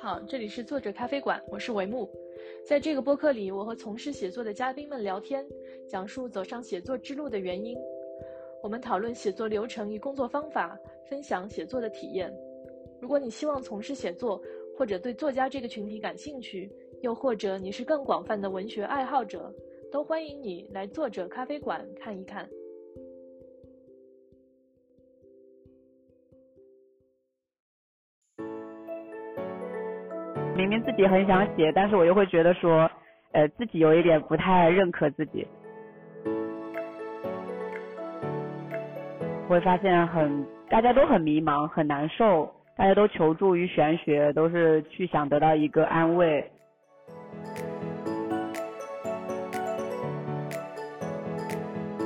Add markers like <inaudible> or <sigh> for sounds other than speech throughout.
好，这里是作者咖啡馆，我是帷幕。在这个播客里，我和从事写作的嘉宾们聊天，讲述走上写作之路的原因。我们讨论写作流程与工作方法，分享写作的体验。如果你希望从事写作，或者对作家这个群体感兴趣，又或者你是更广泛的文学爱好者，都欢迎你来作者咖啡馆看一看。明明自己很想写，但是我又会觉得说，呃，自己有一点不太认可自己，会发现很大家都很迷茫，很难受，大家都求助于玄学，都是去想得到一个安慰。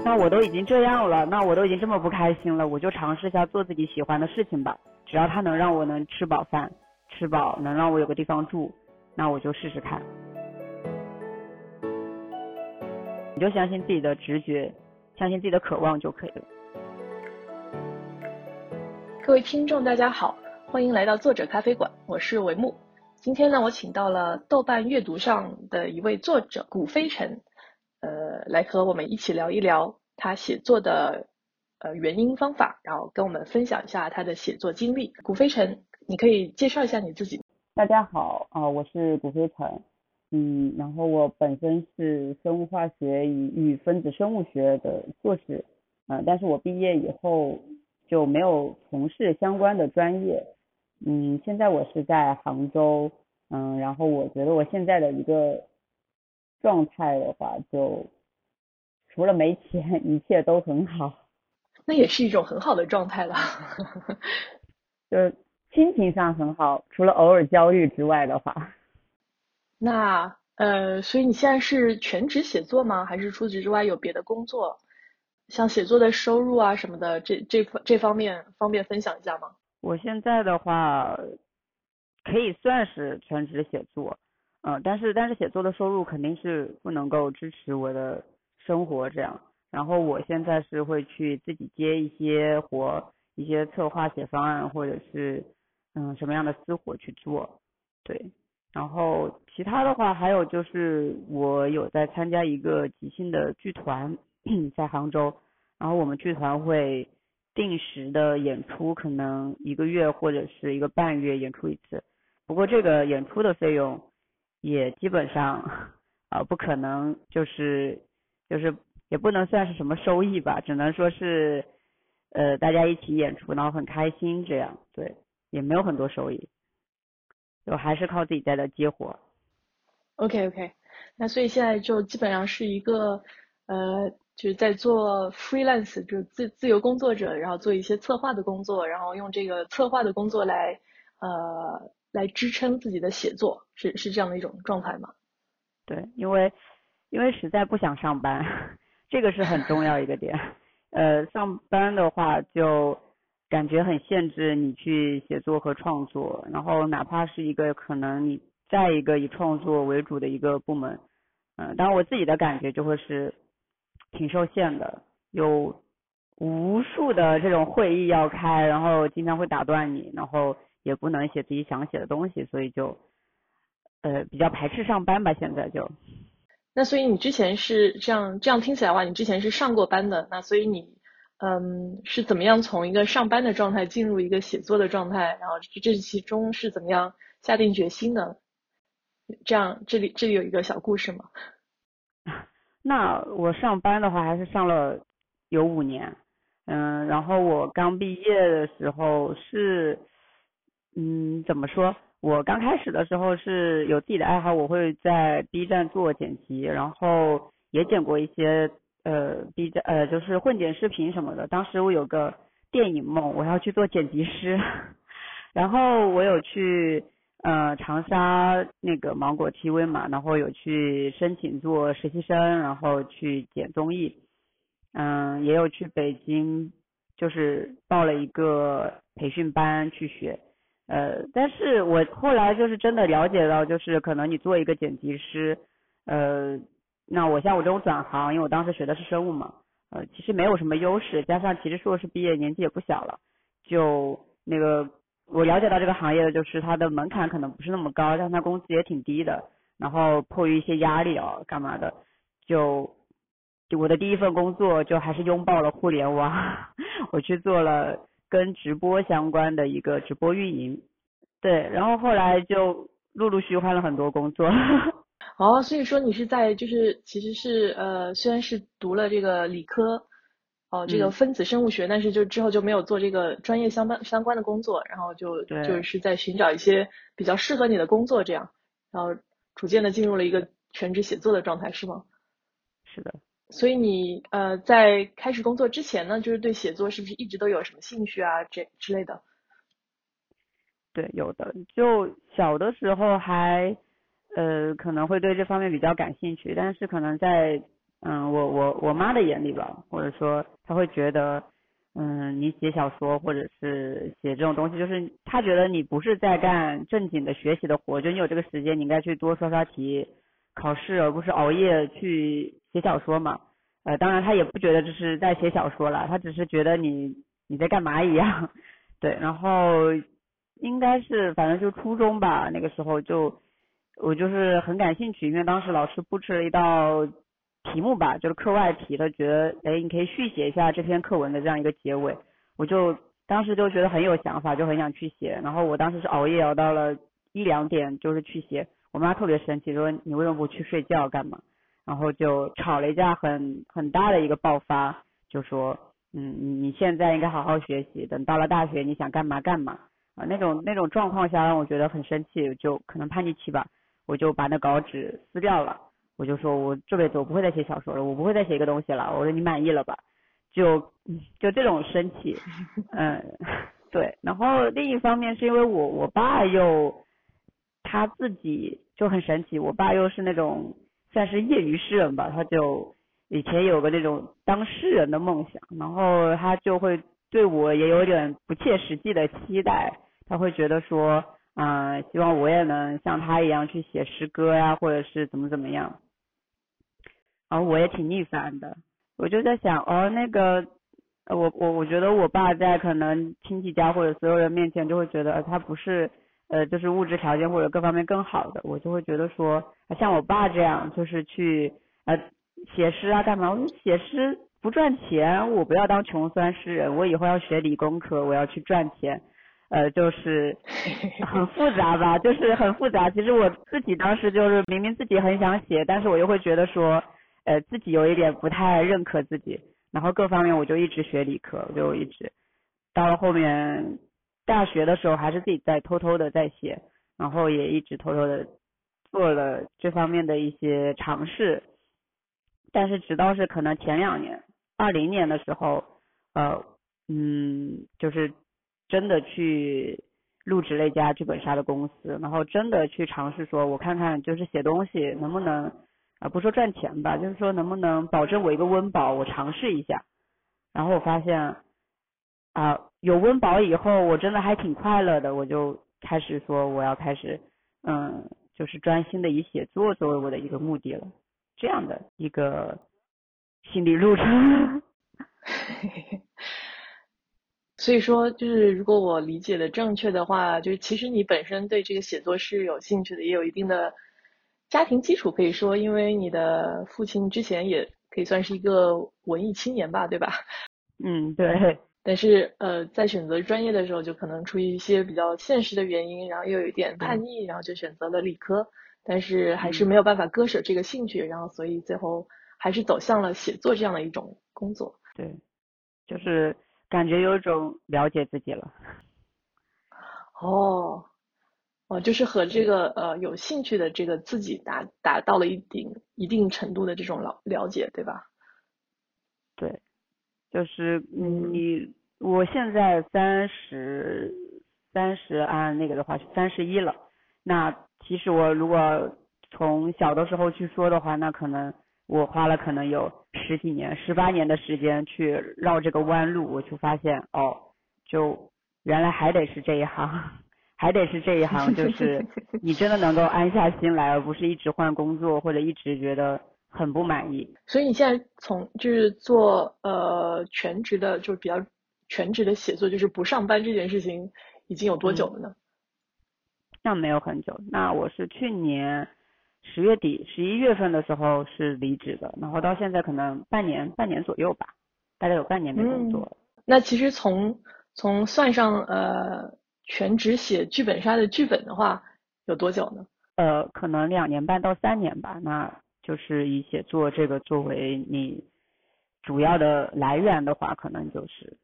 那我都已经这样了，那我都已经这么不开心了，我就尝试一下做自己喜欢的事情吧，只要它能让我能吃饱饭。吃饱能让我有个地方住，那我就试试看。你就相信自己的直觉，相信自己的渴望就可以了。各位听众，大家好，欢迎来到作者咖啡馆，我是维木。今天呢，我请到了豆瓣阅读上的一位作者古飞尘，呃，来和我们一起聊一聊他写作的呃原因方法，然后跟我们分享一下他的写作经历。古飞尘。你可以介绍一下你自己。大家好，啊，我是古飞尘，嗯，然后我本身是生物化学与与分子生物学的硕士，嗯，但是我毕业以后就没有从事相关的专业，嗯，现在我是在杭州，嗯，然后我觉得我现在的一个状态的话，就除了没钱，<laughs> 一切都很好。那也是一种很好的状态了，<laughs> 就是。心情上很好，除了偶尔焦虑之外的话。那呃，所以你现在是全职写作吗？还是除此之外有别的工作？像写作的收入啊什么的，这这方这方面方便分享一下吗？我现在的话可以算是全职写作，嗯，但是但是写作的收入肯定是不能够支持我的生活这样。然后我现在是会去自己接一些活，一些策划、写方案或者是。嗯，什么样的私活去做？对，然后其他的话还有就是我有在参加一个即兴的剧团，在杭州，然后我们剧团会定时的演出，可能一个月或者是一个半月演出一次。不过这个演出的费用也基本上啊不可能，就是就是也不能算是什么收益吧，只能说是呃大家一起演出，然后很开心这样，对。也没有很多收益，就还是靠自己在这接活。OK OK，那所以现在就基本上是一个呃，就是在做 freelance，就是自自由工作者，然后做一些策划的工作，然后用这个策划的工作来呃来支撑自己的写作，是是这样的一种状态吗？对，因为因为实在不想上班，<laughs> 这个是很重要一个点。呃，上班的话就。感觉很限制你去写作和创作，然后哪怕是一个可能你在一个以创作为主的一个部门，嗯，当然我自己的感觉就会是挺受限的，有无数的这种会议要开，然后经常会打断你，然后也不能写自己想写的东西，所以就呃比较排斥上班吧，现在就。那所以你之前是这样这样听起来的话，你之前是上过班的，那所以你。嗯，是怎么样从一个上班的状态进入一个写作的状态？然后这其中是怎么样下定决心的？这样，这里这里有一个小故事吗？<laughs> 那我上班的话还是上了有五年，嗯，然后我刚毕业的时候是，嗯，怎么说？我刚开始的时候是有自己的爱好，我会在 B 站做剪辑，然后也剪过一些。呃，B 站呃就是混剪视频什么的。当时我有个电影梦，我要去做剪辑师。<laughs> 然后我有去呃长沙那个芒果 TV 嘛，然后有去申请做实习生，然后去剪综艺。嗯，也有去北京，就是报了一个培训班去学。呃，但是我后来就是真的了解到，就是可能你做一个剪辑师，呃。那我像我这种转行，因为我当时学的是生物嘛，呃，其实没有什么优势，加上其实硕士毕业年纪也不小了，就那个我了解到这个行业的就是它的门槛可能不是那么高，但它工资也挺低的。然后迫于一些压力哦，干嘛的，就就我的第一份工作就还是拥抱了互联网，<laughs> 我去做了跟直播相关的一个直播运营。对，然后后来就陆陆续续换了很多工作。哦，所以说你是在就是其实是呃虽然是读了这个理科，哦这个分子生物学，但是就之后就没有做这个专业相关相关的工作，然后就就是在寻找一些比较适合你的工作这样，然后逐渐的进入了一个全职写作的状态是吗？是的。所以你呃在开始工作之前呢，就是对写作是不是一直都有什么兴趣啊这之类的？对，有的，就小的时候还，呃，可能会对这方面比较感兴趣，但是可能在，嗯，我我我妈的眼里吧，或者说她会觉得，嗯，你写小说或者是写这种东西，就是她觉得你不是在干正经的学习的活，就你有这个时间，你应该去多刷刷题，考试，而不是熬夜去写小说嘛。呃，当然她也不觉得这是在写小说了，她只是觉得你你在干嘛一样，<laughs> 对，然后。应该是，反正就初中吧，那个时候就我就是很感兴趣，因为当时老师布置了一道题目吧，就是课外题，他觉得哎你可以续写一下这篇课文的这样一个结尾，我就当时就觉得很有想法，就很想去写，然后我当时是熬夜熬到了一两点，就是去写，我妈特别生气，说你为什么不去睡觉干嘛？然后就吵了一架很很大的一个爆发，就说嗯你现在应该好好学习，等到了大学你想干嘛干嘛。啊，那种那种状况下让我觉得很生气，就可能叛逆期吧，我就把那稿纸撕掉了，我就说我这辈子我不会再写小说了，我不会再写一个东西了，我说你满意了吧？就 <laughs> 就这种生气，<laughs> 嗯，<laughs> 对。然后另一方面是因为我我爸又他自己就很神奇，我爸又是那种算是业余诗人吧，他就以前有个那种当诗人的梦想，然后他就会。对我也有点不切实际的期待，他会觉得说，嗯，希望我也能像他一样去写诗歌呀，或者是怎么怎么样，然后我也挺逆反的，我就在想，哦，那个，我我我觉得我爸在可能亲戚家或者所有人面前就会觉得他不是，呃，就是物质条件或者各方面更好的，我就会觉得说，像我爸这样，就是去呃写诗啊干嘛，我说写诗。不赚钱，我不要当穷酸诗人，我以后要学理工科，我要去赚钱，呃，就是 <laughs> 很复杂吧，就是很复杂。其实我自己当时就是明明自己很想写，但是我又会觉得说，呃，自己有一点不太认可自己，然后各方面我就一直学理科，就一直到了后面大学的时候还是自己在偷偷的在写，然后也一直偷偷的做了这方面的一些尝试，但是直到是可能前两年。二零年的时候，呃，嗯，就是真的去入职了一家剧本杀的公司，然后真的去尝试说，我看看就是写东西能不能啊，不说赚钱吧，就是说能不能保证我一个温饱，我尝试一下。然后我发现啊，有温饱以后，我真的还挺快乐的，我就开始说我要开始，嗯，就是专心的以写作作为我的一个目的了，这样的一个。心理路程，<laughs> 所以说，就是如果我理解的正确的话，就是其实你本身对这个写作是有兴趣的，也有一定的家庭基础，可以说，因为你的父亲之前也可以算是一个文艺青年吧，对吧？<laughs> 嗯，对。但是，呃，在选择专业的时候，就可能出于一些比较现实的原因，然后又有一点叛逆，然后就选择了理科，但是还是没有办法割舍这个兴趣，然后所以最后。还是走向了写作这样的一种工作，对，就是感觉有种了解自己了。哦，哦，就是和这个呃有兴趣的这个自己达达到了一定一定程度的这种了了解，对吧？对，就是你我现在三十三十按那个的话是三十一了，那其实我如果从小的时候去说的话，那可能。我花了可能有十几年、十八年的时间去绕这个弯路，我就发现哦，就原来还得是这一行，还得是这一行，就 <laughs> 是你真的能够安下心来，而不是一直换工作或者一直觉得很不满意。所以你现在从就是做呃全职的，就是比较全职的写作，就是不上班这件事情，已经有多久了呢？那没有很久，那我是去年十月底、十一月份的时候是离职的，然后到现在可能半年、半年左右吧，大概有半年没工作了。那其实从从算上呃全职写剧本杀的剧本的话，有多久呢？呃，可能两年半到三年吧。那就是以写作这个作为你主要的来源的话，可能就是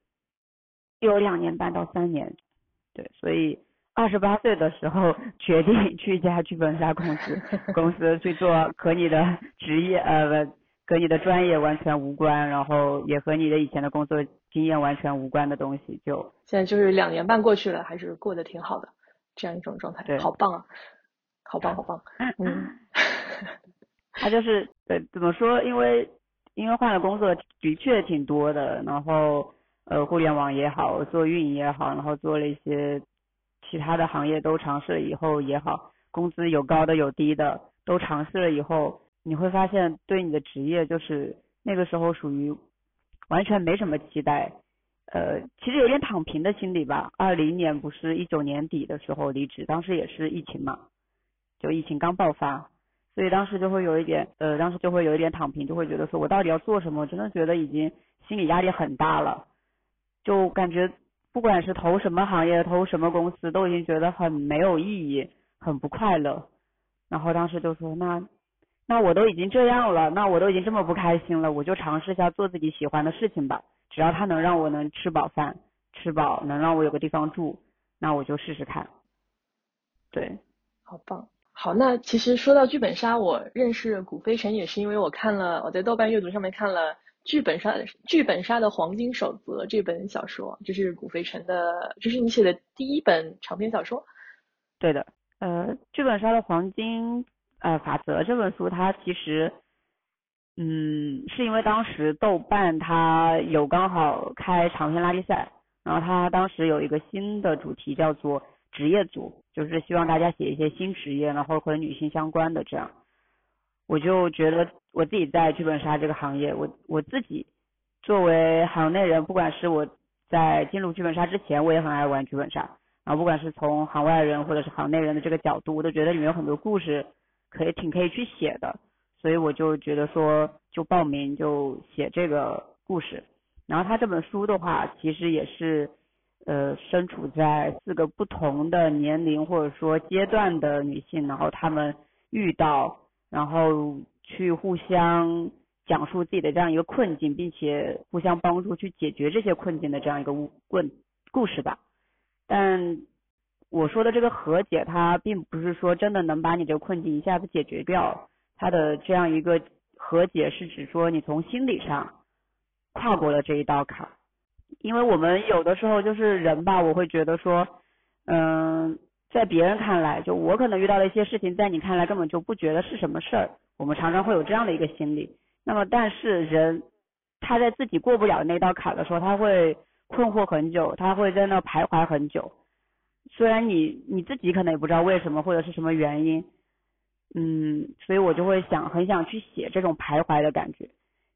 有两年半到三年。对，所以二十八岁的时候决定去一家剧本杀公司，<laughs> 公司去做和你的职业呃不和你的专业完全无关，然后也和你的以前的工作经验完全无关的东西，就现在就是两年半过去了，还是过得挺好的这样一种状态，对，好棒啊，好棒好棒，嗯。<laughs> 他就是呃怎么说？因为因为换了工作的确挺多的，然后呃互联网也好，做运营也好，然后做了一些其他的行业都尝试了以后也好，工资有高的有低的，都尝试了以后，你会发现对你的职业就是那个时候属于完全没什么期待，呃其实有点躺平的心理吧。二零年不是一九年底的时候离职，当时也是疫情嘛，就疫情刚爆发。所以当时就会有一点，呃，当时就会有一点躺平，就会觉得说我到底要做什么？真的觉得已经心理压力很大了，就感觉不管是投什么行业、投什么公司，都已经觉得很没有意义，很不快乐。然后当时就说，那那我都已经这样了，那我都已经这么不开心了，我就尝试一下做自己喜欢的事情吧。只要它能让我能吃饱饭，吃饱能让我有个地方住，那我就试试看。对，好棒。好，那其实说到剧本杀，我认识古飞尘也是因为我看了我在豆瓣阅读上面看了剧本杀剧本杀的黄金守则这本小说，这是古飞尘的，这是你写的第一本长篇小说。对的，呃，剧本杀的黄金呃法则这本书，它其实嗯是因为当时豆瓣它有刚好开长篇拉力赛，然后它当时有一个新的主题叫做。职业组就是希望大家写一些新职业，然后和女性相关的这样，我就觉得我自己在剧本杀这个行业，我我自己作为行内人，不管是我在进入剧本杀之前，我也很爱玩剧本杀，然后不管是从行外人或者是行内人的这个角度，我都觉得里面有很多故事可以挺可以去写的，所以我就觉得说就报名就写这个故事，然后他这本书的话，其实也是。呃，身处在四个不同的年龄或者说阶段的女性，然后她们遇到，然后去互相讲述自己的这样一个困境，并且互相帮助去解决这些困境的这样一个问故事吧。但我说的这个和解，它并不是说真的能把你这个困境一下子解决掉，它的这样一个和解是指说你从心理上跨过了这一道坎。因为我们有的时候就是人吧，我会觉得说，嗯，在别人看来，就我可能遇到的一些事情，在你看来根本就不觉得是什么事儿。我们常常会有这样的一个心理。那么，但是人他在自己过不了那道坎的时候，他会困惑很久，他会在那徘徊很久。虽然你你自己可能也不知道为什么或者是什么原因，嗯，所以我就会想很想去写这种徘徊的感觉。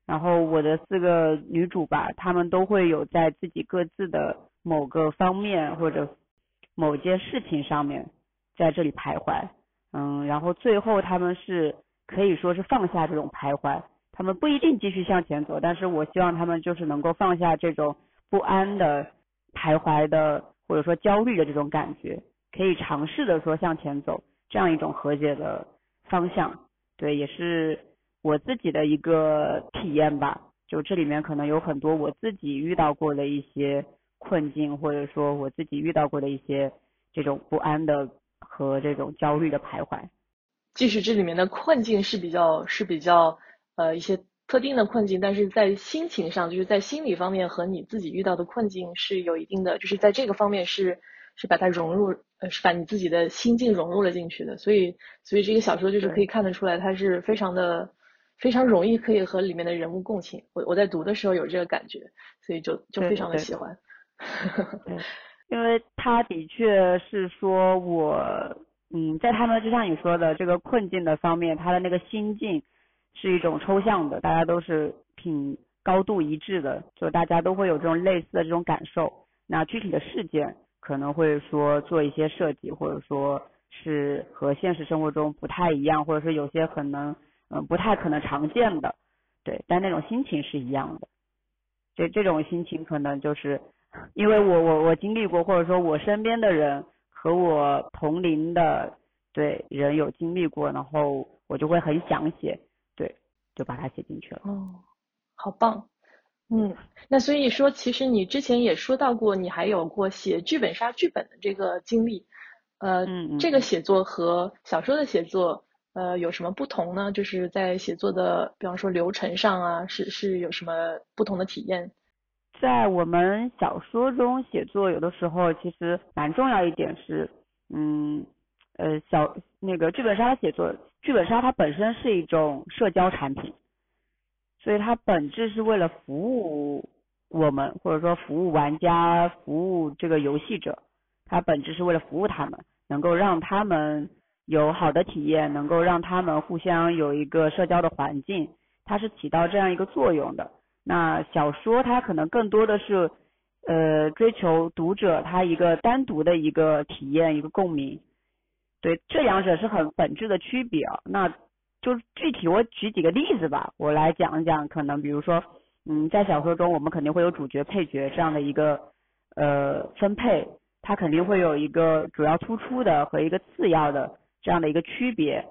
然后我的四个女主吧，她们都会有在自己各自的某个方面或者某件事情上面在这里徘徊，嗯，然后最后他们是可以说是放下这种徘徊，他们不一定继续向前走，但是我希望他们就是能够放下这种不安的徘徊的或者说焦虑的这种感觉，可以尝试的说向前走，这样一种和解的方向，对，也是。我自己的一个体验吧，就这里面可能有很多我自己遇到过的一些困境，或者说我自己遇到过的一些这种不安的和这种焦虑的徘徊。即使这里面的困境是比较是比较呃一些特定的困境，但是在心情上，就是在心理方面和你自己遇到的困境是有一定的，就是在这个方面是是把它融入呃是把你自己的心境融入了进去的。所以所以这个小说就是可以看得出来，它是非常的。非常容易可以和里面的人物共情，我我在读的时候有这个感觉，所以就就非常的喜欢。<laughs> 因为他的确是说我，嗯，在他们就像你说的这个困境的方面，他的那个心境是一种抽象的，大家都是挺高度一致的，就大家都会有这种类似的这种感受。那具体的事件可能会说做一些设计，或者说是和现实生活中不太一样，或者是有些可能嗯不太可能常见的，对，但那种心情是一样的。这这种心情可能就是因为我我我经历过，或者说我身边的人和我同龄的对人有经历过，然后我就会很想写，对，就把它写进去了。哦，好棒。嗯，那所以说，其实你之前也说到过，你还有过写剧本杀剧本的这个经历，呃，这个写作和小说的写作，呃，有什么不同呢？就是在写作的，比方说流程上啊，是是有什么不同的体验？在我们小说中写作，有的时候其实蛮重要一点是，嗯，呃，小那个剧本杀写作，剧本杀它本身是一种社交产品。所以它本质是为了服务我们，或者说服务玩家，服务这个游戏者。它本质是为了服务他们，能够让他们有好的体验，能够让他们互相有一个社交的环境，它是起到这样一个作用的。那小说它可能更多的是呃追求读者他一个单独的一个体验，一个共鸣。对，这两者是很本质的区别啊。那。就具体我举几个例子吧，我来讲一讲，可能比如说，嗯，在小说中我们肯定会有主角、配角这样的一个呃分配，它肯定会有一个主要突出的和一个次要的这样的一个区别。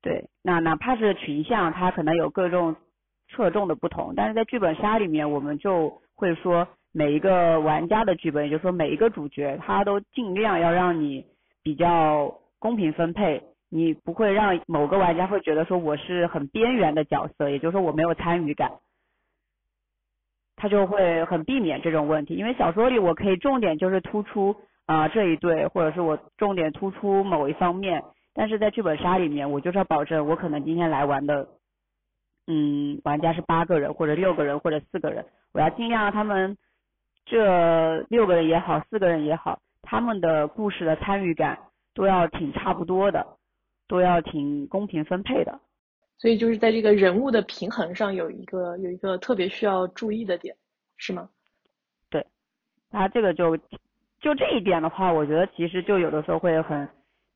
对，那哪怕是群像，它可能有各种侧重的不同，但是在剧本杀里面，我们就会说每一个玩家的剧本，也就是说每一个主角，他都尽量要让你比较公平分配。你不会让某个玩家会觉得说我是很边缘的角色，也就是说我没有参与感，他就会很避免这种问题。因为小说里我可以重点就是突出啊这一对，或者是我重点突出某一方面，但是在剧本杀里面，我就是要保证我可能今天来玩的，嗯，玩家是八个人或者六个人或者四个人，我要尽量让他们这六个人也好，四个人也好，他们的故事的参与感都要挺差不多的。都要挺公平分配的，所以就是在这个人物的平衡上有一个有一个特别需要注意的点，是吗？对，那这个就就这一点的话，我觉得其实就有的时候会很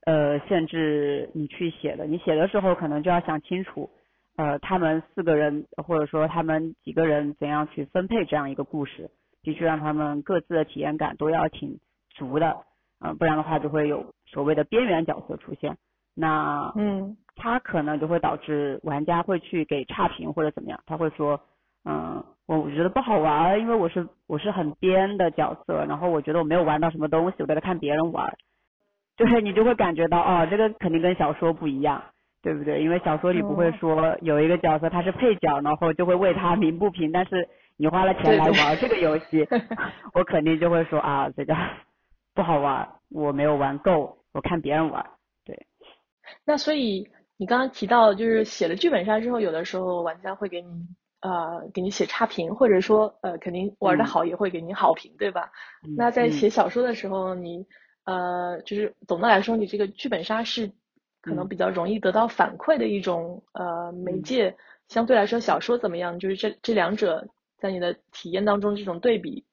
呃限制你去写的，你写的时候可能就要想清楚，呃，他们四个人或者说他们几个人怎样去分配这样一个故事，必须让他们各自的体验感都要挺足的，嗯，不然的话就会有所谓的边缘角色出现。那嗯，他可能就会导致玩家会去给差评或者怎么样，他会说，嗯，我我觉得不好玩，因为我是我是很边的角色，然后我觉得我没有玩到什么东西，我在看别人玩，<laughs> 就是你就会感觉到哦，这个肯定跟小说不一样，对不对？因为小说里不会说有一个角色他是配角，然后就会为他鸣不平，但是你花了钱来玩 <laughs> 这个游戏，<laughs> 我肯定就会说啊，这个不好玩，我没有玩够，我看别人玩。对那所以你刚刚提到，就是写了剧本杀之后，有的时候玩家会给你呃给你写差评，或者说呃肯定玩的好也会给你好评，对吧？那在写小说的时候，你呃就是总的来说，你这个剧本杀是可能比较容易得到反馈的一种呃媒介，相对来说小说怎么样？就是这这两者在你的体验当中这种对比，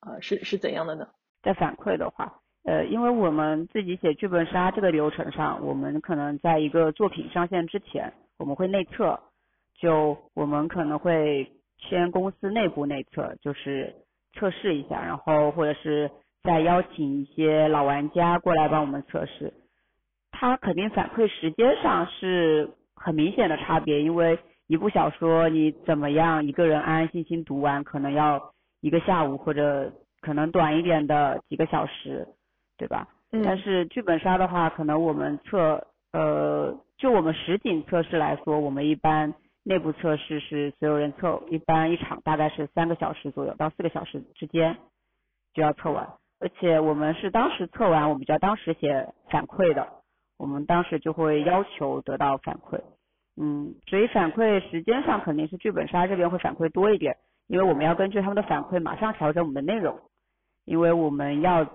呃是是怎样的呢？在反馈的话。呃，因为我们自己写剧本杀这个流程上，我们可能在一个作品上线之前，我们会内测，就我们可能会先公司内部内测，就是测试一下，然后或者是再邀请一些老玩家过来帮我们测试。他肯定反馈时间上是很明显的差别，因为一部小说你怎么样一个人安安心心读完，可能要一个下午或者可能短一点的几个小时。对吧？嗯。但是剧本杀的话，可能我们测，呃，就我们实景测试来说，我们一般内部测试是所有人测，一般一场大概是三个小时左右到四个小时之间就要测完。而且我们是当时测完，我们就要当时写反馈的，我们当时就会要求得到反馈。嗯，所以反馈时间上肯定是剧本杀这边会反馈多一点，因为我们要根据他们的反馈马上调整我们的内容，因为我们要。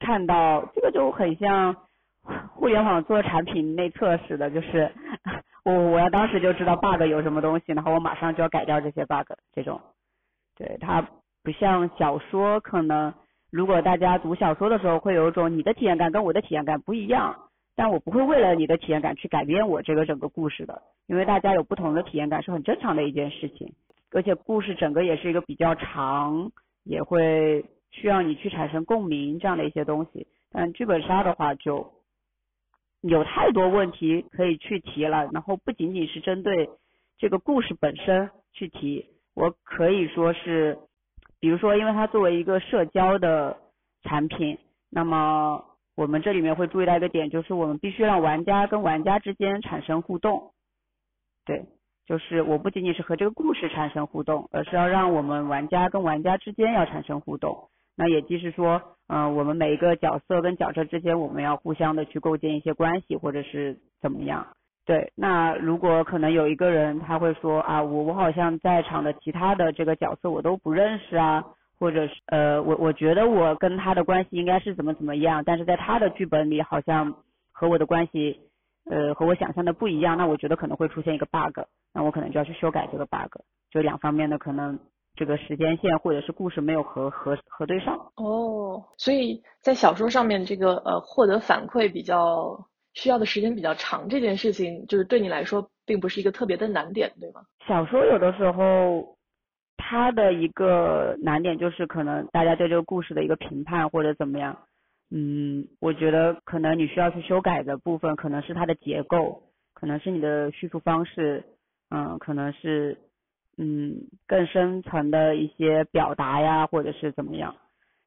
看到这个就很像互联网做产品内测似的，就是我我要当时就知道 bug 有什么东西，然后我马上就要改掉这些 bug，这种，对它不像小说可能如果大家读小说的时候会有一种你的体验感跟我的体验感不一样，但我不会为了你的体验感去改变我这个整个故事的，因为大家有不同的体验感是很正常的一件事情，而且故事整个也是一个比较长，也会需要你去产生共鸣这样的一些东西。但剧本杀的话就有太多问题可以去提了，然后不仅仅是针对这个故事本身去提，我可以说是。比如说，因为它作为一个社交的产品，那么我们这里面会注意到一个点，就是我们必须让玩家跟玩家之间产生互动。对，就是我不仅仅是和这个故事产生互动，而是要让我们玩家跟玩家之间要产生互动。那也即是说，嗯，我们每一个角色跟角色之间，我们要互相的去构建一些关系，或者是怎么样。对，那如果可能有一个人他会说啊，我我好像在场的其他的这个角色我都不认识啊，或者是呃，我我觉得我跟他的关系应该是怎么怎么样，但是在他的剧本里好像和我的关系呃和我想象的不一样，那我觉得可能会出现一个 bug，那我可能就要去修改这个 bug，就两方面的可能这个时间线或者是故事没有核核核对上。哦，所以在小说上面这个呃获得反馈比较。需要的时间比较长，这件事情就是对你来说并不是一个特别的难点，对吗？小说有的时候，它的一个难点就是可能大家对这个故事的一个评判或者怎么样，嗯，我觉得可能你需要去修改的部分可能是它的结构，可能是你的叙述方式，嗯，可能是嗯更深层的一些表达呀，或者是怎么样。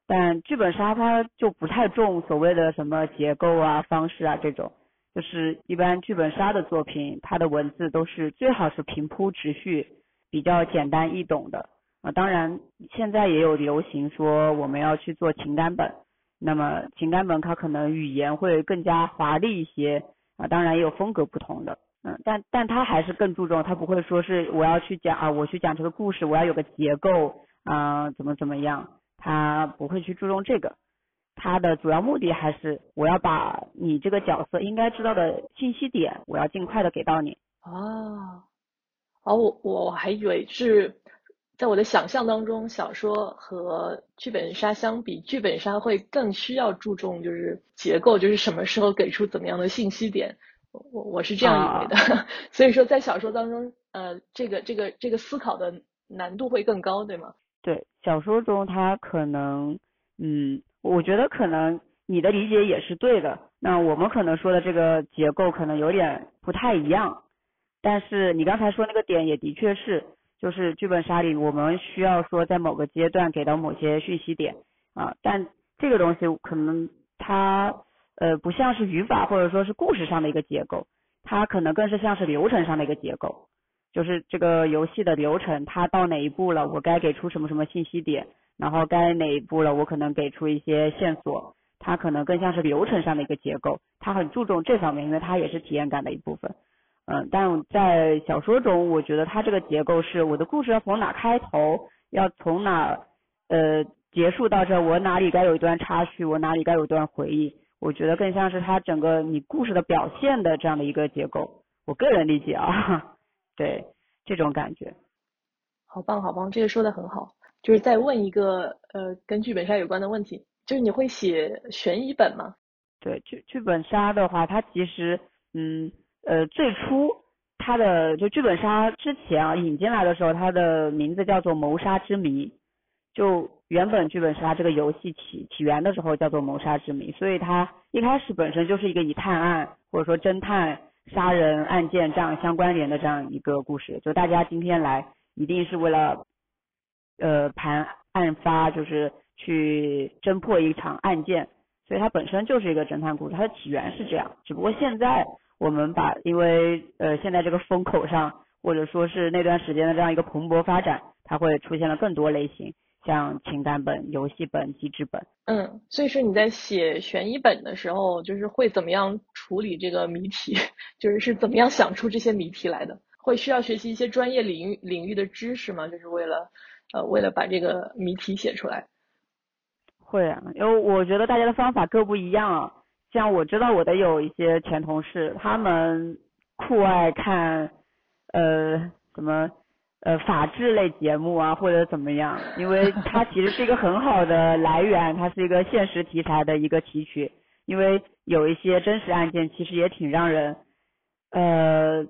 但剧本杀它就不太重所谓的什么结构啊、方式啊这种。就是一般剧本杀的作品，它的文字都是最好是平铺直叙，比较简单易懂的啊。当然，现在也有流行说我们要去做情感本，那么情感本它可能语言会更加华丽一些啊。当然也有风格不同的，嗯，但但它还是更注重，它不会说是我要去讲啊，我去讲这个故事，我要有个结构啊，怎么怎么样，它不会去注重这个。它的主要目的还是我要把你这个角色应该知道的信息点，我要尽快的给到你。哦，哦，我我还以为是在我的想象当中，小说和剧本杀相比，剧本杀会更需要注重就是结构，就是什么时候给出怎么样的信息点。我我是这样以为的，<laughs> 所以说在小说当中，呃，这个这个这个思考的难度会更高，对吗？对，小说中它可能，嗯。我觉得可能你的理解也是对的，那我们可能说的这个结构可能有点不太一样，但是你刚才说那个点也的确是，就是剧本杀里我们需要说在某个阶段给到某些讯息点啊，但这个东西可能它呃不像是语法或者说是故事上的一个结构，它可能更是像是流程上的一个结构，就是这个游戏的流程它到哪一步了，我该给出什么什么信息点。然后该哪一步了，我可能给出一些线索，它可能更像是流程上的一个结构，它很注重这方面，因为它也是体验感的一部分。嗯，但在小说中，我觉得它这个结构是我的故事要从哪开头，要从哪呃结束到这，我哪里该有一段插叙，我哪里该有一段回忆，我觉得更像是它整个你故事的表现的这样的一个结构。我个人理解啊，<laughs> 对这种感觉。好棒，好棒，这个说的很好。就是再问一个呃跟剧本杀有关的问题，就是你会写悬疑本吗？对，剧剧本杀的话，它其实嗯呃最初它的就剧本杀之前啊引进来的时候，它的名字叫做谋杀之谜，就原本剧本杀这个游戏起起源的时候叫做谋杀之谜，所以它一开始本身就是一个以探案或者说侦探杀人案件这样相关联的这样一个故事，就大家今天来一定是为了。呃，盘案发就是去侦破一场案件，所以它本身就是一个侦探故事，它的起源是这样。只不过现在我们把，因为呃现在这个风口上，或者说是那段时间的这样一个蓬勃发展，它会出现了更多类型，像情感本、游戏本、机制本。嗯，所以说你在写悬疑本的时候，就是会怎么样处理这个谜题？<laughs> 就是是怎么样想出这些谜题来的？会需要学习一些专业领域领域的知识吗？就是为了。呃，为了把这个谜题写出来，会啊，因为我觉得大家的方法各不一样啊。像我知道我的有一些前同事，他们酷爱看呃什么呃法制类节目啊或者怎么样，因为 <laughs> 它其实是一个很好的来源，它是一个现实题材的一个提取，因为有一些真实案件其实也挺让人呃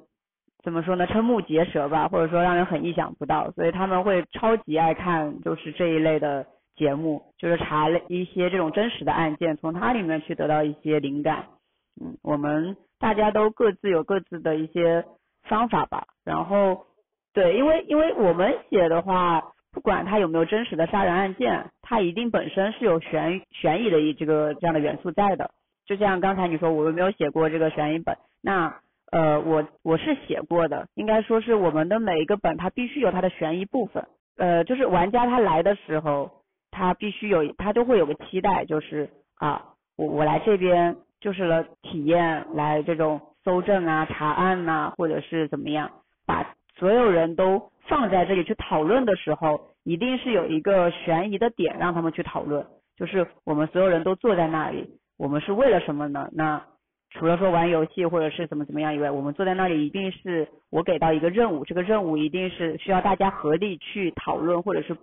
怎么说呢，瞠目结舌吧，或者说让人很意想不到，所以他们会超级爱看就是这一类的节目，就是查了一些这种真实的案件，从它里面去得到一些灵感。嗯，我们大家都各自有各自的一些方法吧。然后，对，因为因为我们写的话，不管它有没有真实的杀人案件，它一定本身是有悬悬疑的一这个这样的元素在的。就像刚才你说，我有没有写过这个悬疑本？那呃，我我是写过的，应该说是我们的每一个本，它必须有它的悬疑部分。呃，就是玩家他来的时候，他必须有，他就会有个期待，就是啊，我我来这边。就是了，体验来这种搜证啊、查案呐，或者是怎么样，把所有人都放在这里去讨论的时候，一定是有一个悬疑的点让他们去讨论。就是我们所有人都坐在那里，我们是为了什么呢？那除了说玩游戏或者是怎么怎么样以外，我们坐在那里一定是我给到一个任务，这个任务一定是需要大家合力去讨论或者是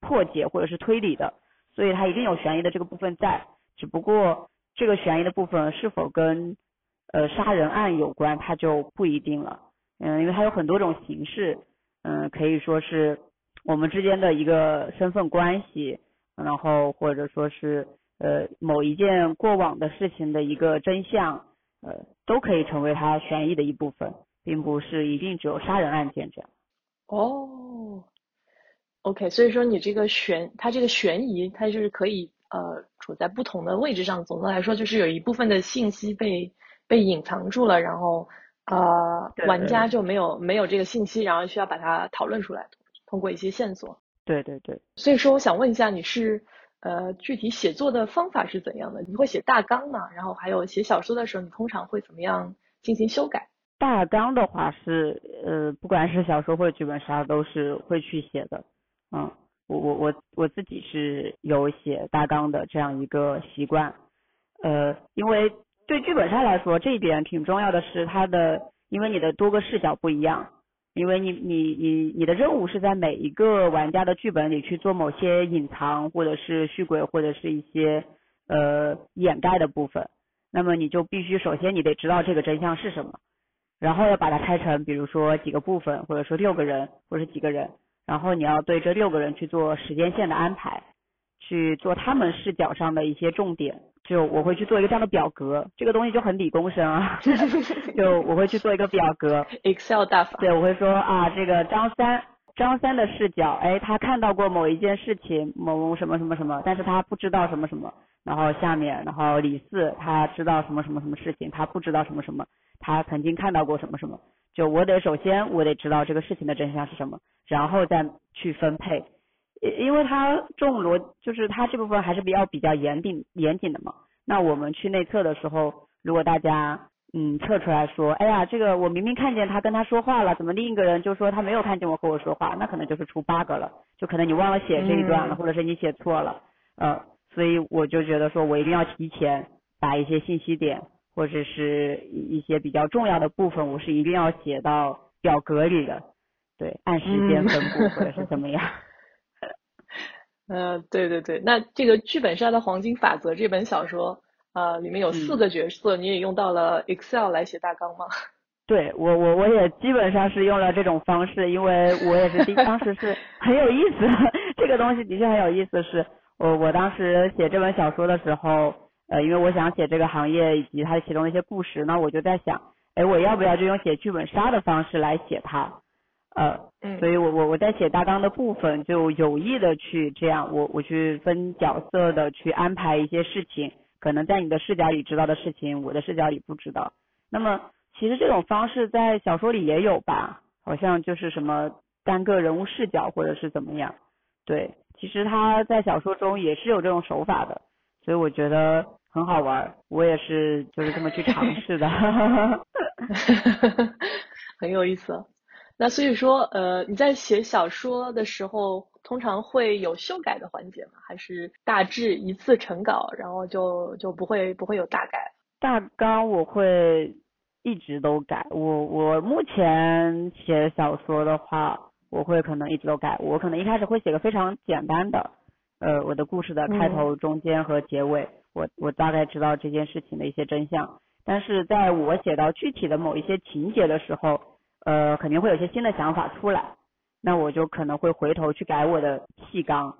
破解或者是推理的，所以它一定有悬疑的这个部分在，只不过。这个悬疑的部分是否跟呃杀人案有关，它就不一定了。嗯，因为它有很多种形式，嗯，可以说是我们之间的一个身份关系，然后或者说是呃某一件过往的事情的一个真相，呃，都可以成为它悬疑的一部分，并不是一定只有杀人案件这样。哦，OK，所以说你这个悬，它这个悬疑，它就是可以。呃，处在不同的位置上，总的来说就是有一部分的信息被被隐藏住了，然后呃，玩家就没有没有这个信息，然后需要把它讨论出来，通过一些线索。对对对。所以说，我想问一下，你是呃具体写作的方法是怎样的？你会写大纲吗？然后还有写小说的时候，你通常会怎么样进行修改？大纲的话是呃，不管是小说或者剧本杀，都是会去写的，嗯。我我我我自己是有写大纲的这样一个习惯，呃，因为对剧本杀来说，这一点挺重要的是它的，因为你的多个视角不一样，因为你你你你的任务是在每一个玩家的剧本里去做某些隐藏或者是续轨或者是一些呃掩盖的部分，那么你就必须首先你得知道这个真相是什么，然后要把它拆成比如说几个部分，或者说六个人或者几个人。然后你要对这六个人去做时间线的安排，去做他们视角上的一些重点。就我会去做一个这样的表格，这个东西就很理工生啊。<laughs> 就我会去做一个表格，<laughs> Excel 大法。对，我会说啊，这个张三，张三的视角，哎，他看到过某一件事情，某什么什么什么，但是他不知道什么什么。然后下面，然后李四他知道什么什么什么事情，他不知道什么什么，他曾经看到过什么什么。就我得首先我得知道这个事情的真相是什么。然后再去分配，因因为它这种逻就是它这部分还是比较比较严谨严谨的嘛。那我们去内测的时候，如果大家嗯测出来说，哎呀，这个我明明看见他跟他说话了，怎么另一个人就说他没有看见我和我说话？那可能就是出 bug 了，就可能你忘了写这一段了，或者是你写错了，呃，所以我就觉得说我一定要提前把一些信息点或者是一一些比较重要的部分，我是一定要写到表格里的。对，按时间分布或者是怎么样？呃，<laughs> 对对对，那这个剧本杀的黄金法则这本小说呃，里面有四个角色，你也用到了 Excel 来写大纲吗？<laughs> 对我我我也基本上是用了这种方式，因为我也是第当时是很有意思，<laughs> 这个东西的确很有意思。是我我当时写这本小说的时候，呃，因为我想写这个行业以及它其中的一些故事，那我就在想，哎，我要不要就用写剧本杀的方式来写它？呃，所以我我我在写大纲的部分就有意的去这样，我我去分角色的去安排一些事情，可能在你的视角里知道的事情，我的视角里不知道。那么其实这种方式在小说里也有吧？好像就是什么单个人物视角或者是怎么样？对，其实他在小说中也是有这种手法的，所以我觉得很好玩，我也是就是这么去尝 <laughs> 试的，<laughs> 很有意思。那所以说，呃，你在写小说的时候，通常会有修改的环节吗？还是大致一次成稿，然后就就不会不会有大改？大纲我会一直都改。我我目前写小说的话，我会可能一直都改。我可能一开始会写个非常简单的，呃，我的故事的开头、中间和结尾，我我大概知道这件事情的一些真相。但是在我写到具体的某一些情节的时候，呃，肯定会有些新的想法出来，那我就可能会回头去改我的细纲，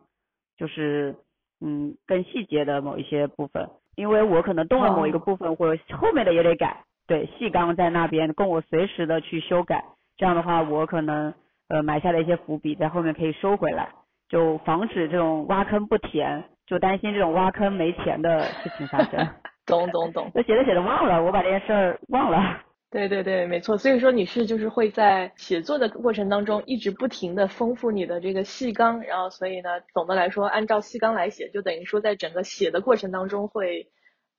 就是嗯更细节的某一些部分，因为我可能动了某一个部分，或者后面的也得改。对，细纲在那边供我随时的去修改，这样的话我可能呃埋下的一些伏笔在后面可以收回来，就防止这种挖坑不填，就担心这种挖坑没钱的事情发生。<laughs> 懂懂懂。我写着写着忘了，我把这件事儿忘了。对对对，没错。所以说你是就是会在写作的过程当中一直不停的丰富你的这个细纲，然后所以呢，总的来说按照细纲来写，就等于说在整个写的过程当中会。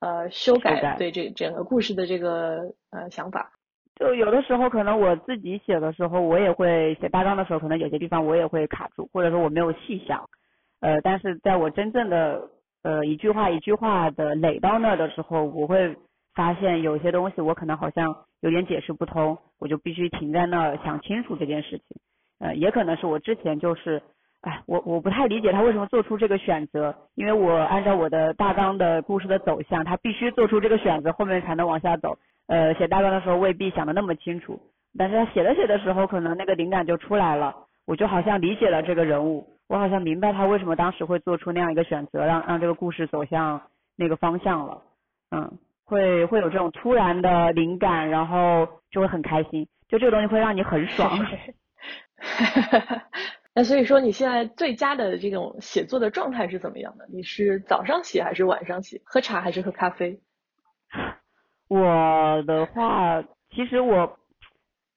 呃，修改对这整个故事的这个呃想法，就有的时候可能我自己写的时候，我也会写大纲的时候，可能有些地方我也会卡住，或者说我没有细想，呃，但是在我真正的呃一句话一句话的垒到那的时候，我会发现有些东西我可能好像有点解释不通，我就必须停在那儿想清楚这件事情，呃，也可能是我之前就是。哎，我我不太理解他为什么做出这个选择，因为我按照我的大纲的故事的走向，他必须做出这个选择，后面才能往下走。呃，写大纲的时候未必想的那么清楚，但是他写着写的时候，可能那个灵感就出来了，我就好像理解了这个人物，我好像明白他为什么当时会做出那样一个选择，让让这个故事走向那个方向了。嗯，会会有这种突然的灵感，然后就会很开心，就这个东西会让你很爽。<laughs> 那所以说，你现在最佳的这种写作的状态是怎么样的？你是早上写还是晚上写？喝茶还是喝咖啡？<laughs> 我的话，其实我，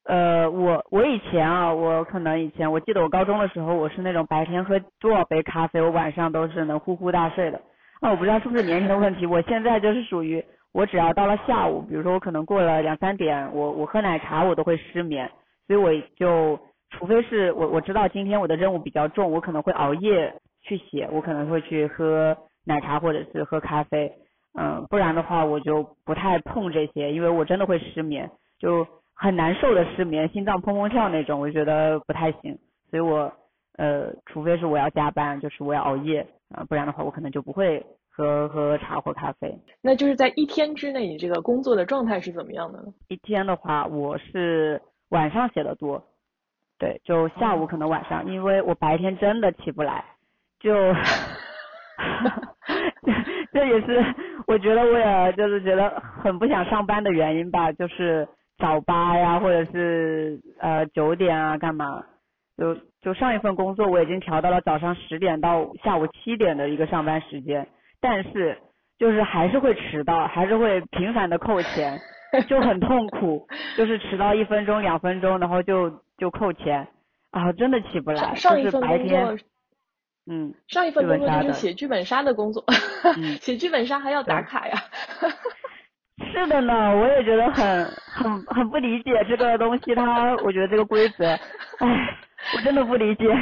呃，我我以前啊，我可能以前，我记得我高中的时候，我是那种白天喝多少杯咖啡，我晚上都是能呼呼大睡的。那我不知道是不是年龄的问题，我现在就是属于，我只要到了下午，比如说我可能过了两三点，我我喝奶茶我都会失眠，所以我就。除非是我我知道今天我的任务比较重，我可能会熬夜去写，我可能会去喝奶茶或者是喝咖啡，嗯，不然的话我就不太碰这些，因为我真的会失眠，就很难受的失眠，心脏砰砰跳那种，我觉得不太行，所以我呃，除非是我要加班，就是我要熬夜啊，不然的话我可能就不会喝喝茶或咖啡。那就是在一天之内，你这个工作的状态是怎么样的呢？一天的话，我是晚上写的多。对，就下午可能晚上，因为我白天真的起不来，就，<laughs> <laughs> 这也是我觉得我也就是觉得很不想上班的原因吧，就是早八呀，或者是呃九点啊干嘛，就就上一份工作我已经调到了早上十点到下午七点的一个上班时间，但是就是还是会迟到，还是会频繁的扣钱。<laughs> 就很痛苦，就是迟到一分钟、两分钟，然后就就扣钱啊，真的起不来。上一份工作，嗯，上一份工作就是写剧本杀的工作，<laughs> 写剧本杀还要打卡呀。是的呢，我也觉得很很很不理解这个东西，它我觉得这个规则，唉，我真的不理解。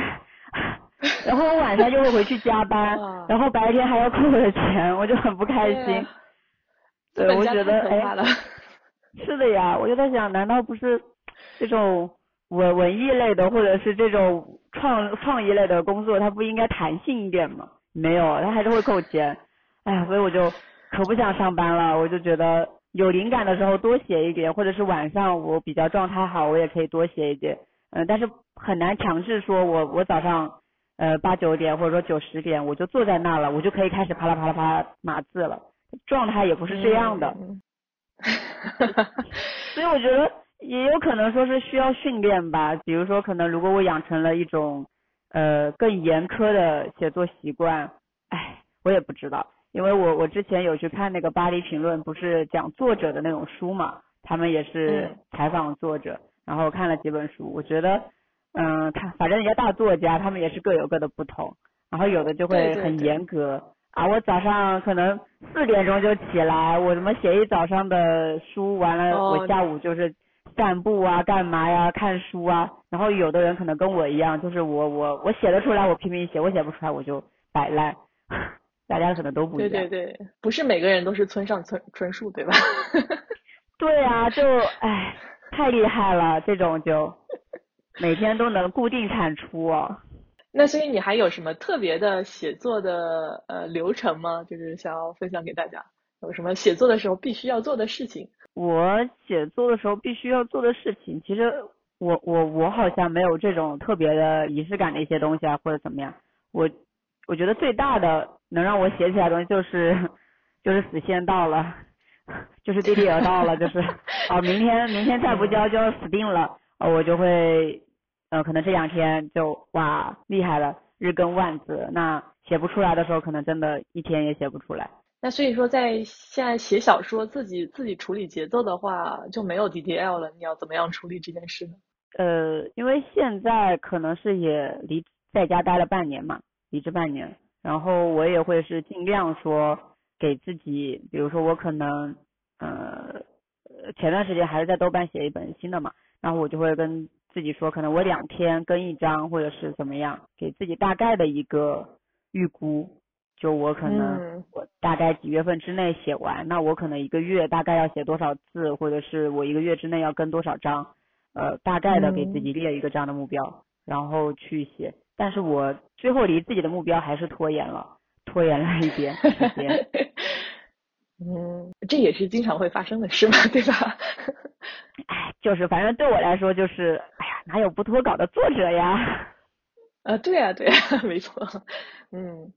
<laughs> 然后我晚上就会回去加班，然后白天还要扣我的钱，我就很不开心。对，我觉得哎。是的呀，我就在想，难道不是这种文文艺类的，或者是这种创创意类的工作，它不应该弹性一点吗？没有，它还是会扣钱。哎呀，所以我就可不想上班了。我就觉得有灵感的时候多写一点，或者是晚上我比较状态好，我也可以多写一点。嗯，但是很难强制说我我早上呃八九点或者说九十点我就坐在那了，我就可以开始啪啦啪啦啪啦码字了。状态也不是这样的。<laughs> 所以我觉得也有可能说是需要训练吧，比如说可能如果我养成了一种呃更严苛的写作习惯，哎，我也不知道，因为我我之前有去看那个巴黎评论，不是讲作者的那种书嘛，他们也是采访作者，然后看了几本书，我觉得嗯，他反正人家大作家，他们也是各有各的不同，然后有的就会很严格。啊，我早上可能四点钟就起来，我怎么写一早上的书，完了我下午就是散步啊，干嘛呀，看书啊。然后有的人可能跟我一样，就是我我我写得出来，我拼命写；我写不出来，我就摆烂。大家可能都不一样。对对对，不是每个人都是村上春春树，对吧？<laughs> <laughs> 对啊，就唉，太厉害了，这种就 <laughs> 每天都能固定产出哦。那所以你还有什么特别的写作的呃流程吗？就是想要分享给大家，有什么写作的时候必须要做的事情？我写作的时候必须要做的事情，其实我我我好像没有这种特别的仪式感的一些东西啊，或者怎么样。我我觉得最大的能让我写起来的东西就是就是死线到了，就是 DDL 到了，就是 <laughs> 啊明天明天再不交就要死定了，我就会呃可能这两天就哇厉害了，日更万字。那写不出来的时候，可能真的一天也写不出来。那所以说，在现在写小说自己自己处理节奏的话，就没有 DDL 了。你要怎么样处理这件事呢？呃，因为现在可能是也离在家待了半年嘛，离职半年，然后我也会是尽量说给自己，比如说我可能呃前段时间还是在豆瓣写一本新的嘛，然后我就会跟自己说，可能我两天更一章，或者是怎么样，给自己大概的一个预估。就我可能我大概几月份之内写完，那我可能一个月大概要写多少字，或者是我一个月之内要更多少章，呃，大概的给自己列一个这样的目标，然后去写。但是我最后离自己的目标还是拖延了，拖延了一 <laughs> 点时间。<laughs> 嗯，这也是经常会发生的事嘛，对吧？<laughs> 哎，就是反正对我来说就是，哎呀，哪有不脱稿的作者呀？呃，对啊，对啊，没错，嗯。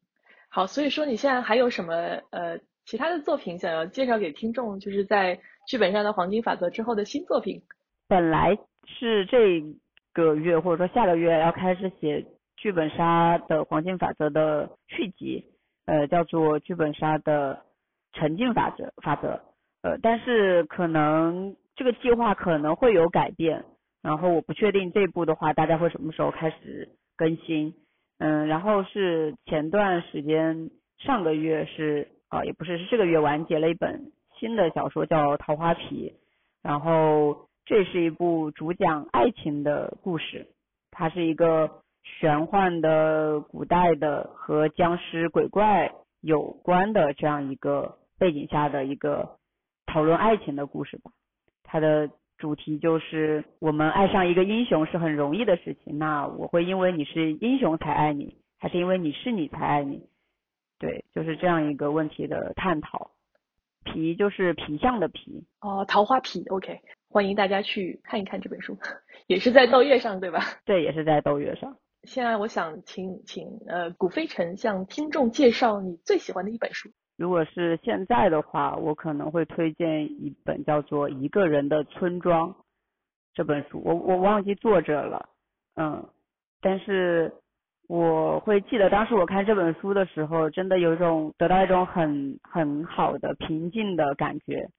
好，所以说你现在还有什么呃其他的作品想要介绍给听众？就是在剧本上的黄金法则之后的新作品。本来是这个月或者说下个月要开始写剧本杀的黄金法则的续集，呃，叫做剧本杀的沉浸法则法则。呃，但是可能这个计划可能会有改变，然后我不确定这部的话大家会什么时候开始更新。嗯，然后是前段时间，上个月是啊，也不是，是这个月完结了一本新的小说，叫《桃花皮》，然后这是一部主讲爱情的故事，它是一个玄幻的、古代的和僵尸鬼怪有关的这样一个背景下的一个讨论爱情的故事吧，它的。主题就是我们爱上一个英雄是很容易的事情。那我会因为你是英雄才爱你，还是因为你是你才爱你？对，就是这样一个问题的探讨。皮就是皮相的皮。哦，桃花皮，OK，欢迎大家去看一看这本书，<laughs> 也是在斗月上对吧？对，也是在斗月上。现在我想请请呃古飞尘向听众介绍你最喜欢的一本书。如果是现在的话，我可能会推荐一本叫做《一个人的村庄》这本书。我我忘记作者了，嗯，但是我会记得当时我看这本书的时候，真的有一种得到一种很很好的平静的感觉，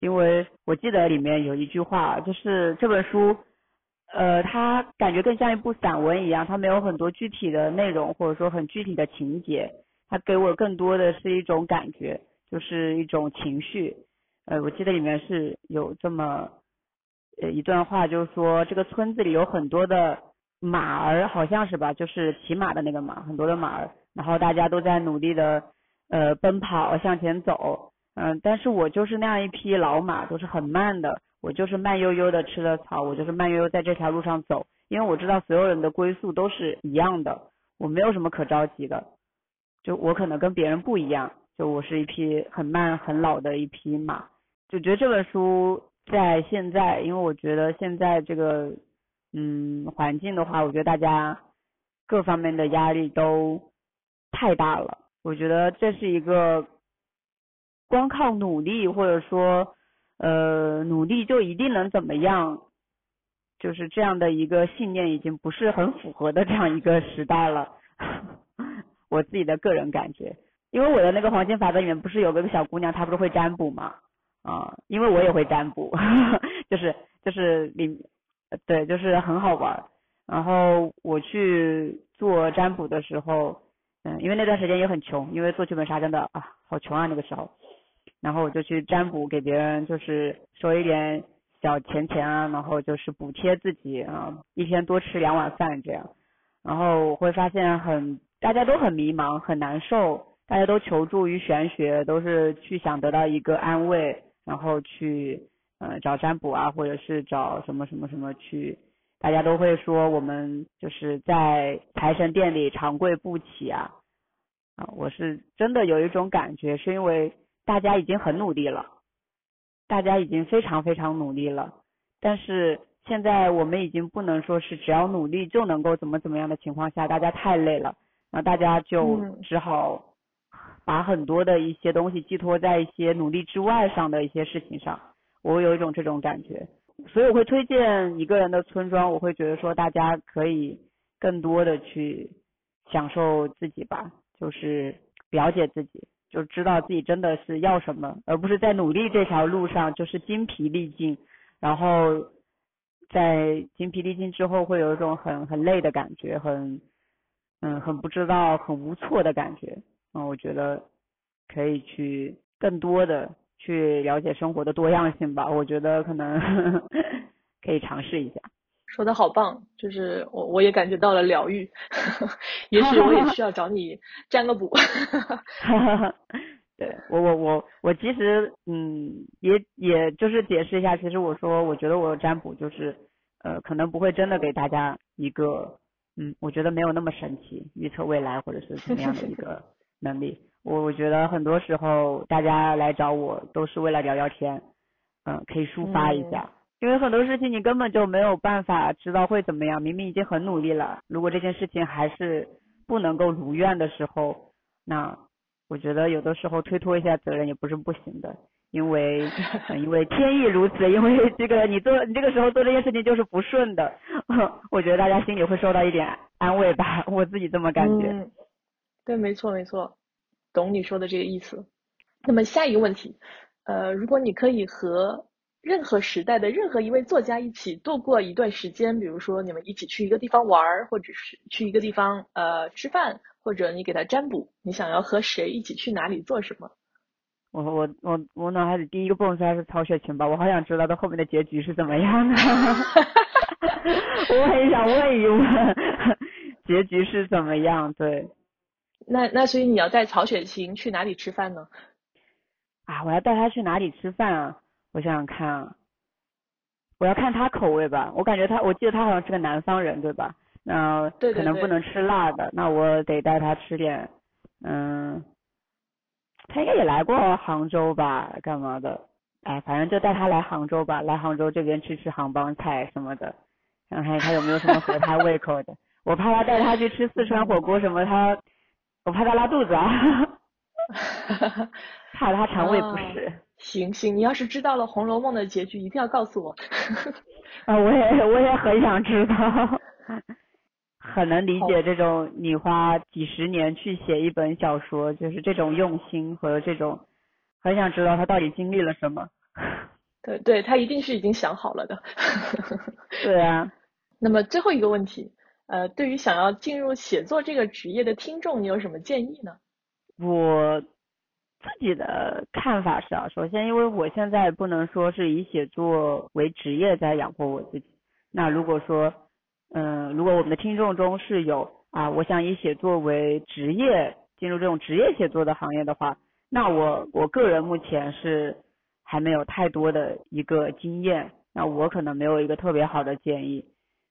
因为我记得里面有一句话，就是这本书，呃，它感觉更像一部散文一样，它没有很多具体的内容或者说很具体的情节。它给我更多的是一种感觉，就是一种情绪。呃，我记得里面是有这么呃一段话，就是说这个村子里有很多的马儿，好像是吧，就是骑马的那个马，很多的马儿，然后大家都在努力的呃奔跑向前走，嗯，但是我就是那样一匹老马，都是很慢的，我就是慢悠悠的吃了草，我就是慢悠悠在这条路上走，因为我知道所有人的归宿都是一样的，我没有什么可着急的。就我可能跟别人不一样，就我是一匹很慢很老的一匹马，就觉得这本书在现在，因为我觉得现在这个嗯环境的话，我觉得大家各方面的压力都太大了，我觉得这是一个光靠努力或者说呃努力就一定能怎么样，就是这样的一个信念已经不是很符合的这样一个时代了。<laughs> 我自己的个人感觉，因为我的那个黄金法则里面不是有个小姑娘，她不是会占卜吗？啊，因为我也会占卜，<laughs> 就是就是里，对，就是很好玩。然后我去做占卜的时候，嗯，因为那段时间也很穷，因为做剧本杀真的啊，好穷啊那个时候。然后我就去占卜，给别人就是收一点小钱钱啊，然后就是补贴自己啊，一天多吃两碗饭这样。然后我会发现很。大家都很迷茫，很难受，大家都求助于玄学，都是去想得到一个安慰，然后去呃找占卜啊，或者是找什么什么什么去大家都会说我们就是在财神殿里长跪不起啊，啊，我是真的有一种感觉，是因为大家已经很努力了，大家已经非常非常努力了，但是现在我们已经不能说是只要努力就能够怎么怎么样的情况下，大家太累了，那大家就只好。把很多的一些东西寄托在一些努力之外上的一些事情上，我有一种这种感觉，所以我会推荐一个人的村庄，我会觉得说大家可以更多的去享受自己吧，就是了解自己，就知道自己真的是要什么，而不是在努力这条路上就是精疲力尽，然后在精疲力尽之后会有一种很很累的感觉，很嗯很不知道很无措的感觉。嗯，我觉得可以去更多的去了解生活的多样性吧。我觉得可能 <laughs> 可以尝试一下。说的好棒，就是我我也感觉到了疗愈。<laughs> 也许我也需要找你 <laughs> 占个卜。<laughs> 对我我我我其实嗯也也就是解释一下，其实我说我觉得我占卜就是呃可能不会真的给大家一个嗯我觉得没有那么神奇预测未来或者是怎么样的一个。能力，我我觉得很多时候大家来找我都是为了聊聊天，嗯，可以抒发一下，因为很多事情你根本就没有办法知道会怎么样，明明已经很努力了，如果这件事情还是不能够如愿的时候，那我觉得有的时候推脱一下责任也不是不行的，因为 <laughs> 因为天意如此，因为这个你做你这个时候做这件事情就是不顺的，<laughs> 我觉得大家心里会受到一点安慰吧，我自己这么感觉。对，没错没错，懂你说的这个意思。那么下一个问题，呃，如果你可以和任何时代的任何一位作家一起度过一段时间，比如说你们一起去一个地方玩，或者是去一个地方呃吃饭，或者你给他占卜，你想要和谁一起去哪里做什么？我我我我脑海里第一个蹦出来是曹雪芹吧，我好想知道他后面的结局是怎么样的。<laughs> 我很想问一问，结局是怎么样？对。那那所以你要带曹雪芹去哪里吃饭呢？啊，我要带他去哪里吃饭啊？我想想看啊，我要看他口味吧。我感觉他，我记得他好像是个南方人，对吧？那可能不能吃辣的，那我得带他吃点，嗯，他应该也来过杭州吧？干嘛的？哎，反正就带他来杭州吧，来杭州这边吃吃杭帮菜什么的，看看他有没有什么合他胃口的。我怕他带他去吃四川火锅什么，他。我怕他拉肚子啊 <laughs> <laughs> 怕他肠胃不适。行行，你要是知道了《红楼梦》的结局，一定要告诉我。<laughs> 啊，我也我也很想知道，很能理解这种你花几十年去写一本小说，就是这种用心和这种，很想知道他到底经历了什么。对对，他一定是已经想好了的。<laughs> 对啊。那么最后一个问题。呃，对于想要进入写作这个职业的听众，你有什么建议呢？我自己的看法是啊，首先，因为我现在不能说是以写作为职业在养活我自己。那如果说，嗯，如果我们的听众中是有啊，我想以写作为职业进入这种职业写作的行业的话，那我我个人目前是还没有太多的一个经验，那我可能没有一个特别好的建议。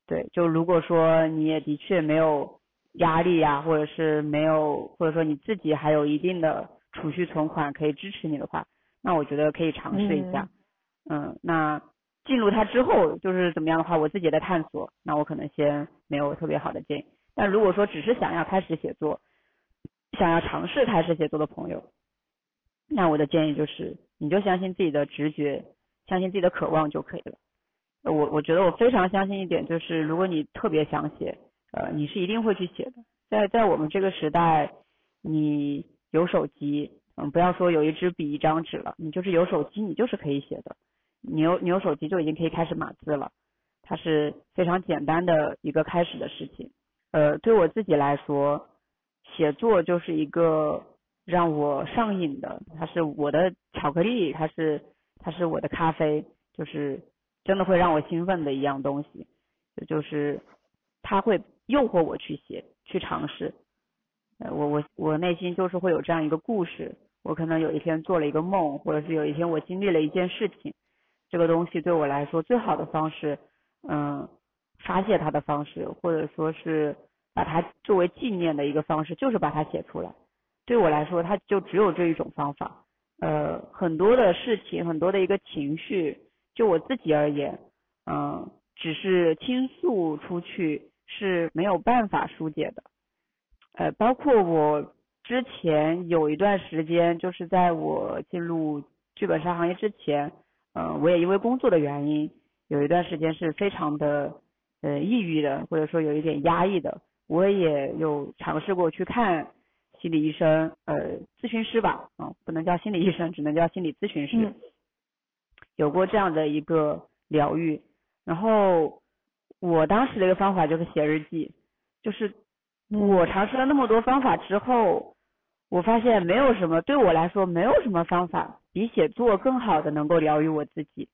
对，就如果说你也的确没有压力呀，或者是没有，或者说你自己还有一定的储蓄存款可以支持你的话，那我觉得可以尝试一下。嗯，那进入它之后就是怎么样的话，我自己在探索，那我可能先没有特别好的建议。但如果说只是想要开始写作，想要尝试开始写作的朋友，那我的建议就是，你就相信自己的直觉，相信自己的渴望就可以了。我我觉得我非常相信一点，就是如果你特别想写，呃，你是一定会去写的。在在我们这个时代，你有手机，嗯，不要说有一支笔一张纸了，你就是有手机，你就是可以写的。你有你有手机就已经可以开始码字了，它是非常简单的一个开始的事情。呃，对我自己来说，写作就是一个让我上瘾的，它是我的巧克力，它是它是我的咖啡，就是。真的会让我兴奋的一样东西，就是它会诱惑我去写、去尝试。呃，我我我内心就是会有这样一个故事，我可能有一天做了一个梦，或者是有一天我经历了一件事情，这个东西对我来说最好的方式，嗯，发泄它的方式，或者说是把它作为纪念的一个方式，就是把它写出来。对我来说，它就只有这一种方法。呃，很多的事情，很多的一个情绪，就我自己而言，嗯，只是倾诉出去是没有办法疏解的。呃，包括我之前有一段时间，就是在我进入剧本杀行业之前，嗯，我也因为工作的原因，有一段时间是非常的呃抑郁的，或者说有一点压抑的。我也有尝试过去看。心理医生，呃，咨询师吧，啊，不能叫心理医生，只能叫心理咨询师。有过这样的一个疗愈，然后我当时的一个方法就是写日记，就是我尝试了那么多方法之后，我发现没有什么对我来说没有什么方法比写作更好的能够疗愈我自己。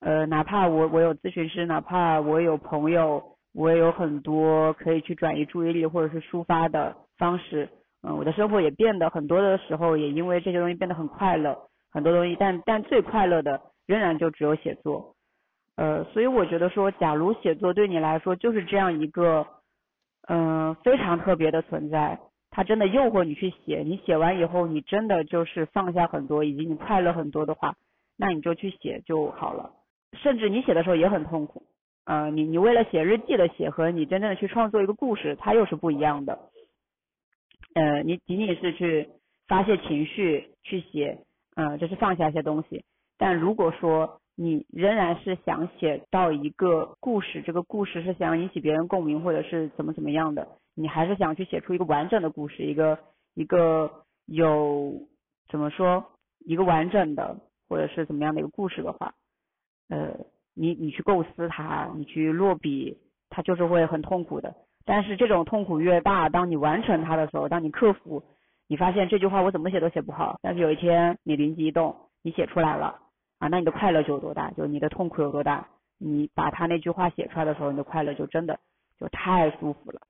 呃，哪怕我我有咨询师，哪怕我有朋友，我也有很多可以去转移注意力或者是抒发的。方式，嗯，我的生活也变得很多的时候，也因为这些东西变得很快乐，很多东西，但但最快乐的仍然就只有写作，呃，所以我觉得说，假如写作对你来说就是这样一个，嗯，非常特别的存在，它真的诱惑你去写，你写完以后，你真的就是放下很多，以及你快乐很多的话，那你就去写就好了，甚至你写的时候也很痛苦，嗯，你你为了写日记的写和你真正的去创作一个故事，它又是不一样的。呃，你仅仅是去发泄情绪去写，嗯，就是放下一些东西。但如果说你仍然是想写到一个故事，这个故事是想引起别人共鸣，或者是怎么怎么样的，你还是想去写出一个完整的故事，一个一个有怎么说一个完整的，或者是怎么样的一个故事的话，呃，你你去构思它，你去落笔，它就是会很痛苦的。但是这种痛苦越大，当你完成它的时候，当你克服，你发现这句话我怎么写都写不好。但是有一天你灵机一动，你写出来了那你的快乐就有多大？就你的痛苦有多大？你把他那句话写出来的时候，你的快乐就真的就太舒服了。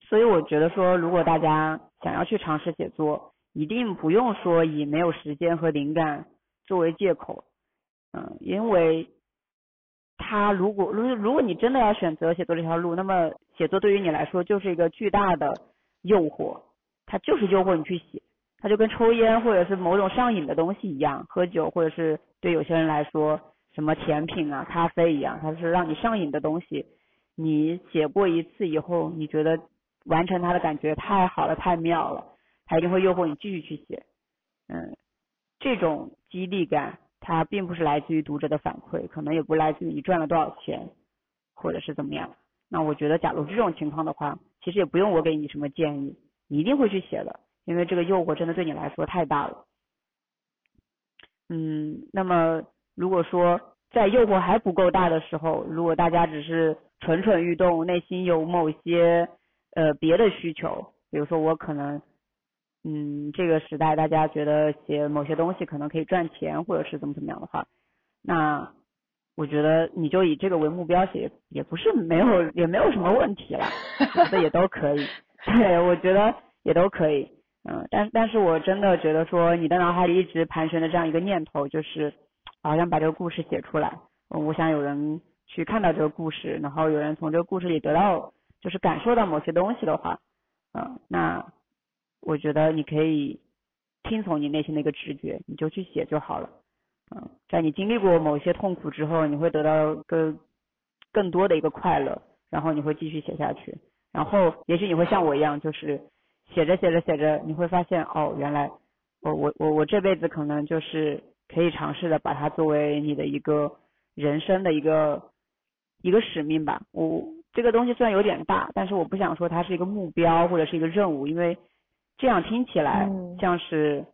所以我觉得说，如果大家想要去尝试写作，一定不用说以没有时间和灵感作为借口，嗯，因为。他如果如如果你真的要选择写作这条路，那么写作对于你来说就是一个巨大的诱惑，它就是诱惑你去写，它就跟抽烟或者是某种上瘾的东西一样，喝酒或者是对有些人来说什么甜品啊、咖啡一样，它是让你上瘾的东西。你写过一次以后，你觉得完成它的感觉太好了、太妙了，它一定会诱惑你继续去写。嗯，这种激励感。它并不是来自于读者的反馈，可能也不来自于你赚了多少钱，或者是怎么样。那我觉得，假如这种情况的话，其实也不用我给你什么建议，你一定会去写的，因为这个诱惑真的对你来说太大了。嗯，那么如果说在诱惑还不够大的时候，如果大家只是蠢蠢欲动，内心有某些呃别的需求，比如说我可能。嗯，这个时代大家觉得写某些东西可能可以赚钱，或者是怎么怎么样的话，那我觉得你就以这个为目标写，也不是没有也没有什么问题了，我觉得也都可以。<laughs> 对，我觉得也都可以。嗯，但但是我真的觉得说，你的脑海里一直盘旋的这样一个念头，就是好像把这个故事写出来，我想有人去看到这个故事，然后有人从这个故事里得到，就是感受到某些东西的话，嗯，那。我觉得你可以听从你内心的一个直觉，你就去写就好了。嗯，在你经历过某些痛苦之后，你会得到更更多的一个快乐，然后你会继续写下去。然后也许你会像我一样，就是写着写着写着，你会发现哦，原来我我我我这辈子可能就是可以尝试的把它作为你的一个人生的一个一个使命吧。我这个东西虽然有点大，但是我不想说它是一个目标或者是一个任务，因为。这样听起来像是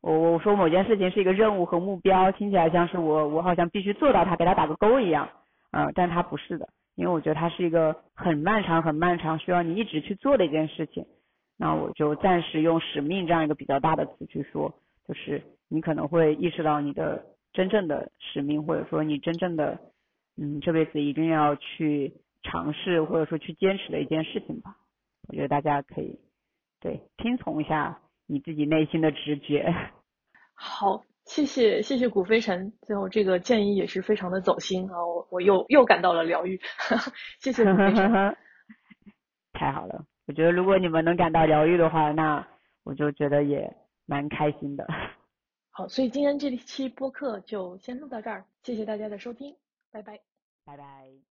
我我说某件事情是一个任务和目标，听起来像是我我好像必须做到它，给它打个勾一样，啊，但它不是的，因为我觉得它是一个很漫长很漫长，需要你一直去做的一件事情。那我就暂时用使命这样一个比较大的词去说，就是你可能会意识到你的真正的使命，或者说你真正的嗯这辈子一定要去尝试或者说去坚持的一件事情吧。我觉得大家可以。对，听从一下你自己内心的直觉。<laughs> 好，谢谢谢谢古飞尘，最后这个建议也是非常的走心啊，我我又又感到了疗愈，<laughs> 谢谢古飞尘。<laughs> 太好了，我觉得如果你们能感到疗愈的话，那我就觉得也蛮开心的。<laughs> 好，所以今天这期播客就先录到这儿，谢谢大家的收听，拜拜，拜拜。